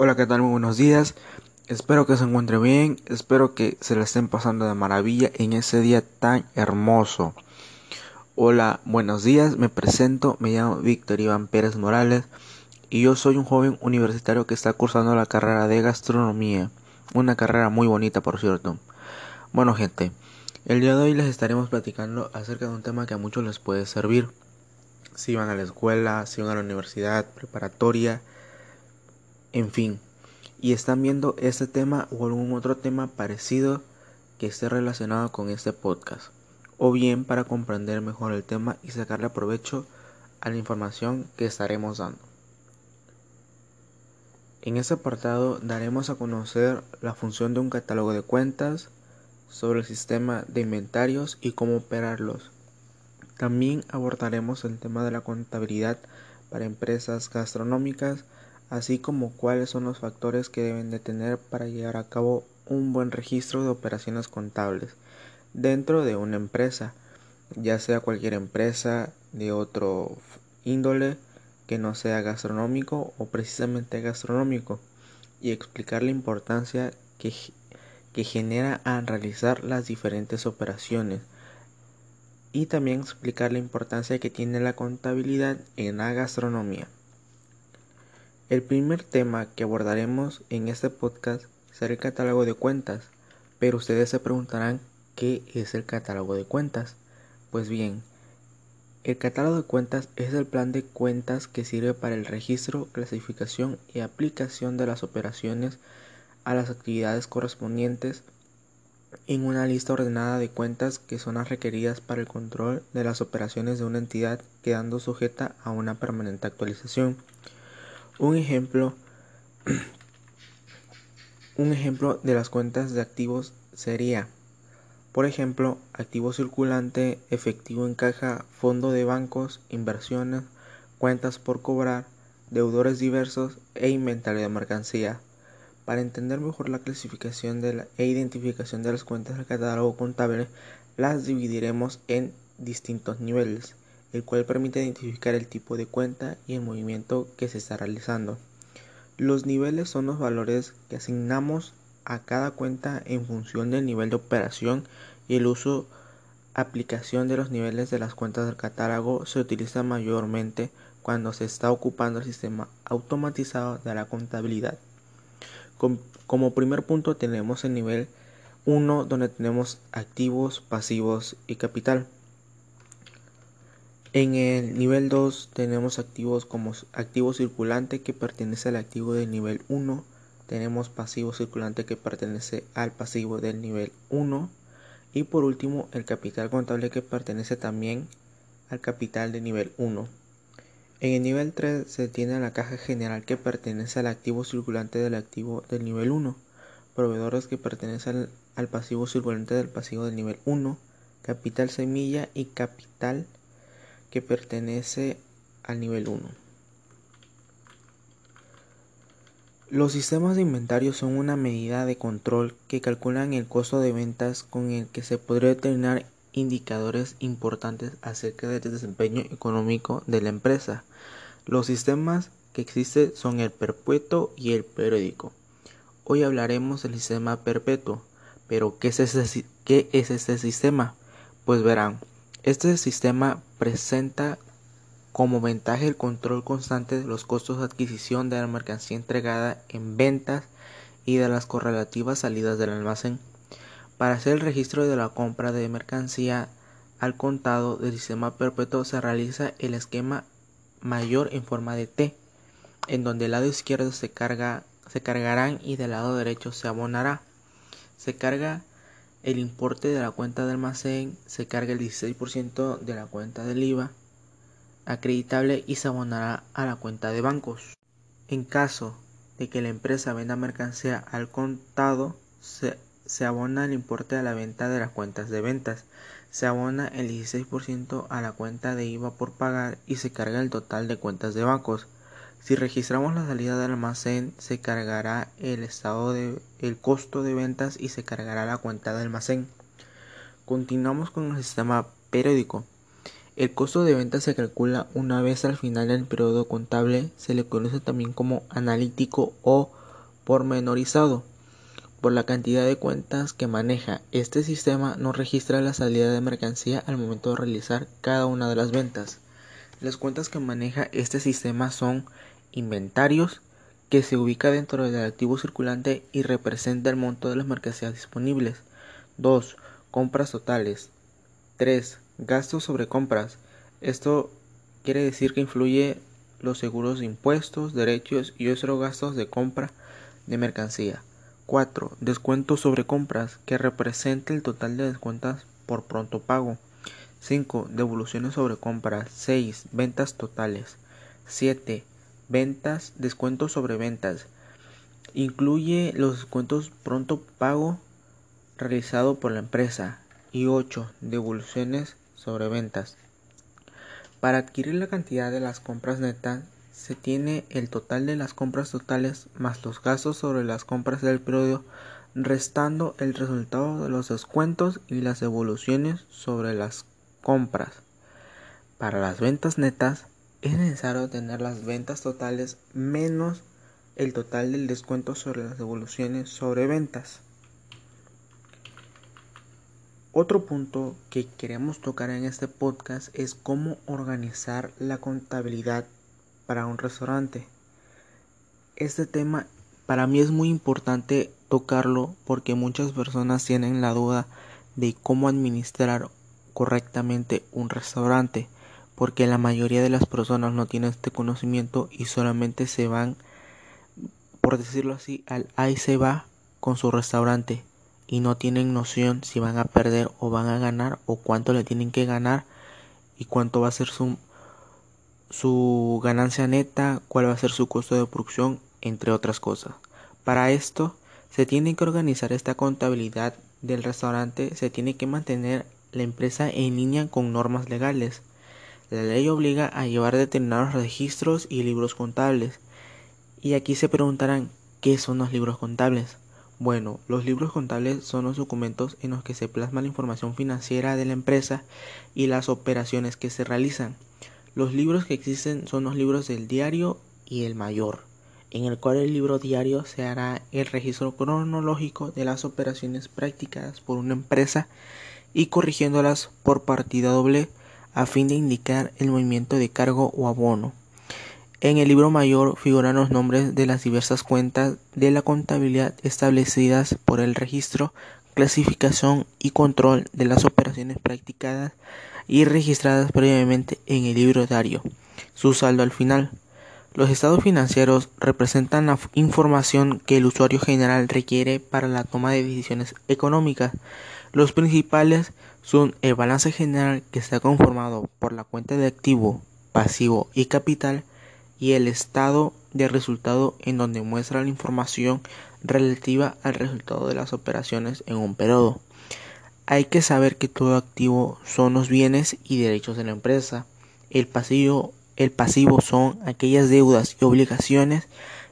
Hola, ¿qué tal? Muy buenos días. Espero que se encuentre bien, espero que se la estén pasando de maravilla en ese día tan hermoso. Hola, buenos días, me presento, me llamo Víctor Iván Pérez Morales y yo soy un joven universitario que está cursando la carrera de gastronomía, una carrera muy bonita por cierto. Bueno gente, el día de hoy les estaremos platicando acerca de un tema que a muchos les puede servir. Si van a la escuela, si van a la universidad, preparatoria, en fin, y están viendo este tema o algún otro tema parecido que esté relacionado con este podcast, o bien para comprender mejor el tema y sacarle provecho a la información que estaremos dando. En este apartado daremos a conocer la función de un catálogo de cuentas, sobre el sistema de inventarios y cómo operarlos. También abordaremos el tema de la contabilidad para empresas gastronómicas, así como cuáles son los factores que deben de tener para llevar a cabo un buen registro de operaciones contables dentro de una empresa, ya sea cualquier empresa de otro índole que no sea gastronómico o precisamente gastronómico y explicar la importancia que, que genera al realizar las diferentes operaciones y también explicar la importancia que tiene la contabilidad en la gastronomía. El primer tema que abordaremos en este podcast será el catálogo de cuentas, pero ustedes se preguntarán qué es el catálogo de cuentas. Pues bien, el catálogo de cuentas es el plan de cuentas que sirve para el registro, clasificación y aplicación de las operaciones a las actividades correspondientes en una lista ordenada de cuentas que son las requeridas para el control de las operaciones de una entidad quedando sujeta a una permanente actualización. Un ejemplo, un ejemplo de las cuentas de activos sería, por ejemplo, activo circulante, efectivo en caja, fondo de bancos, inversiones, cuentas por cobrar, deudores diversos e inventario de mercancía. Para entender mejor la clasificación de la, e identificación de las cuentas del catálogo contable, las dividiremos en distintos niveles el cual permite identificar el tipo de cuenta y el movimiento que se está realizando. Los niveles son los valores que asignamos a cada cuenta en función del nivel de operación y el uso aplicación de los niveles de las cuentas del catálogo se utiliza mayormente cuando se está ocupando el sistema automatizado de la contabilidad. Como primer punto tenemos el nivel 1 donde tenemos activos, pasivos y capital. En el nivel 2 tenemos activos como activo circulante que pertenece al activo del nivel 1. Tenemos pasivo circulante que pertenece al pasivo del nivel 1. Y por último el capital contable que pertenece también al capital del nivel 1. En el nivel 3 se tiene la caja general que pertenece al activo circulante del activo del nivel 1. Proveedores que pertenecen al pasivo circulante del pasivo del nivel 1. Capital semilla y capital que pertenece al nivel 1. Los sistemas de inventario son una medida de control que calculan el costo de ventas con el que se podría determinar indicadores importantes acerca del desempeño económico de la empresa. Los sistemas que existen son el perpetuo y el periódico. Hoy hablaremos del sistema perpetuo, pero ¿qué es, ese, qué es este sistema? Pues verán, este sistema presenta como ventaja el control constante de los costos de adquisición de la mercancía entregada en ventas y de las correlativas salidas del almacén. Para hacer el registro de la compra de mercancía al contado del sistema perpetuo se realiza el esquema mayor en forma de T, en donde el lado izquierdo se, carga, se cargarán y del lado derecho se abonará. Se carga el importe de la cuenta de almacén se carga el 16% de la cuenta del IVA acreditable y se abonará a la cuenta de bancos. En caso de que la empresa venda mercancía al contado, se, abona el importe a la venta de las cuentas de ventas, se abona el 16% a la cuenta de IVA por pagar y se carga el total de cuentas de bancos. Si registramos la salida del almacén, se cargará el estado de el costo de ventas y se cargará la cuenta de almacén. Continuamos con el sistema periódico. El costo de ventas se calcula una vez al final del periodo contable, se le conoce también como analítico o pormenorizado. Por la cantidad de cuentas que maneja, este sistema no registra la salida de mercancía al momento de realizar cada una de las ventas. Las cuentas que maneja este sistema son inventarios, que se ubica dentro del activo circulante y representa el monto de las mercancías disponibles. 2. Compras totales. 3. Gastos sobre compras. Esto quiere decir que influye los seguros de impuestos, derechos y otros gastos de compra de mercancía. 4. Descuentos sobre compras, que representa el total de descuentos por pronto pago. 5. Devoluciones sobre compras. 6. Ventas totales. 7. Ventas, descuentos sobre ventas. Incluye los descuentos pronto pago realizado por la empresa. Y 8. Devoluciones sobre ventas. Para adquirir la cantidad de las compras netas, se tiene el total de las compras totales más los gastos sobre las compras del periodo, restando el resultado de los descuentos y las devoluciones sobre las compras. Para las ventas netas, es necesario tener las ventas totales menos el total del descuento sobre las devoluciones sobre ventas. Otro punto que queremos tocar en este podcast es cómo organizar la contabilidad para un restaurante. Este tema para mí es muy importante tocarlo porque muchas personas tienen la duda de cómo administrar correctamente un restaurante porque la mayoría de las personas no tienen este conocimiento y solamente se van por decirlo así al ahí se va con su restaurante y no tienen noción si van a perder o van a ganar o cuánto le tienen que ganar y cuánto va a ser su, su ganancia neta, cuál va a ser su costo de producción, entre otras cosas. Para esto se tiene que organizar esta contabilidad del restaurante, se tiene que mantener la empresa en línea con normas legales. La ley obliga a llevar determinados registros y libros contables. Y aquí se preguntarán, ¿qué son los libros contables? Bueno, los libros contables son los documentos en los que se plasma la información financiera de la empresa y las operaciones que se realizan. Los libros que existen son los libros del diario y el mayor, en el cual el libro diario se hará el registro cronológico de las operaciones practicadas por una empresa y corrigiéndolas por partida doble a fin de indicar el movimiento de cargo o abono. En el libro mayor figuran los nombres de las diversas cuentas de la contabilidad establecidas por el registro, clasificación y control de las operaciones practicadas y registradas previamente en el libro diario. Su saldo al final. Los estados financieros representan la información que el usuario general requiere para la toma de decisiones económicas. Los principales son el balance general que está conformado por la cuenta de activo, pasivo y capital, y el estado de resultado en donde muestra la información relativa al resultado de las operaciones en un periodo. Hay que saber que todo activo son los bienes y derechos de la empresa. El pasivo, el pasivo son aquellas deudas y obligaciones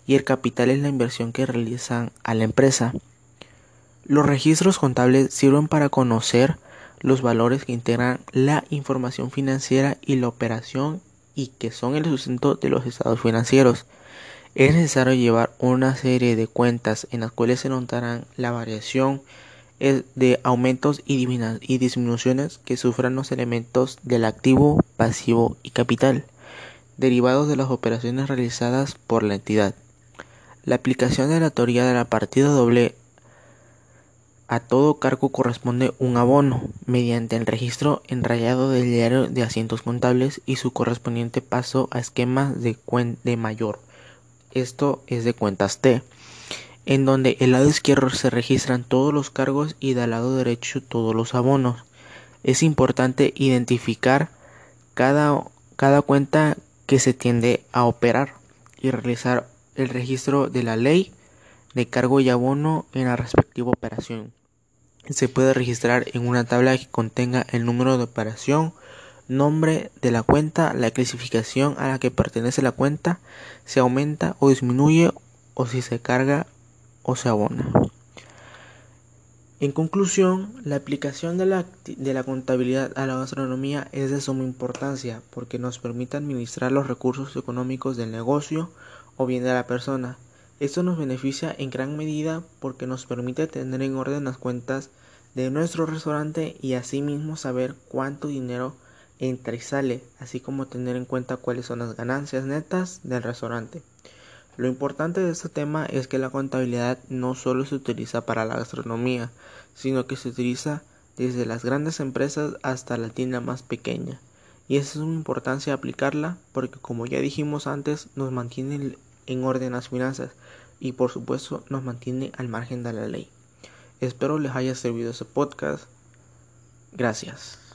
y el capital es la inversión que realizan a la empresa. Los registros contables sirven para conocer los valores que integran la información financiera y la operación y que son el sustento de los estados financieros. Es necesario llevar una serie de cuentas en las cuales se notarán la variación de aumentos y disminuciones que sufran los elementos del activo, pasivo y capital, derivados de las operaciones realizadas por la entidad. La aplicación de la teoría de la partida doble a todo cargo corresponde un abono, mediante el registro enrayado del diario de asientos contables y su correspondiente paso a esquemas de, de mayor. Esto es de cuentas T, en donde el lado izquierdo se registran todos los cargos y del lado derecho todos los abonos. Es importante identificar cada, cada cuenta que se tiende a operar y realizar el registro de la ley de cargo y abono en la respectiva operación. Se puede registrar en una tabla que contenga el número de operación, nombre de la cuenta, la clasificación a la que pertenece la cuenta, se aumenta o disminuye o si se carga o se abona. En conclusión, la aplicación de la, de la, contabilidad a la gastronomía es de suma importancia porque nos permite administrar los recursos económicos del negocio o bien de la persona, Esto nos beneficia en gran medida porque nos permite tener en orden las cuentas de nuestro restaurante y asimismo saber cuánto dinero entra y sale, así como tener en cuenta cuáles son las ganancias netas del restaurante. Lo importante de este tema es que la contabilidad no solo se utiliza para la gastronomía, sino que se utiliza desde las grandes empresas hasta la tienda más pequeña. Y es una importancia aplicarla porque como ya dijimos antes nos mantiene en orden las finanzas y por supuesto nos mantiene al margen de la ley. Espero les haya servido ese podcast. Gracias.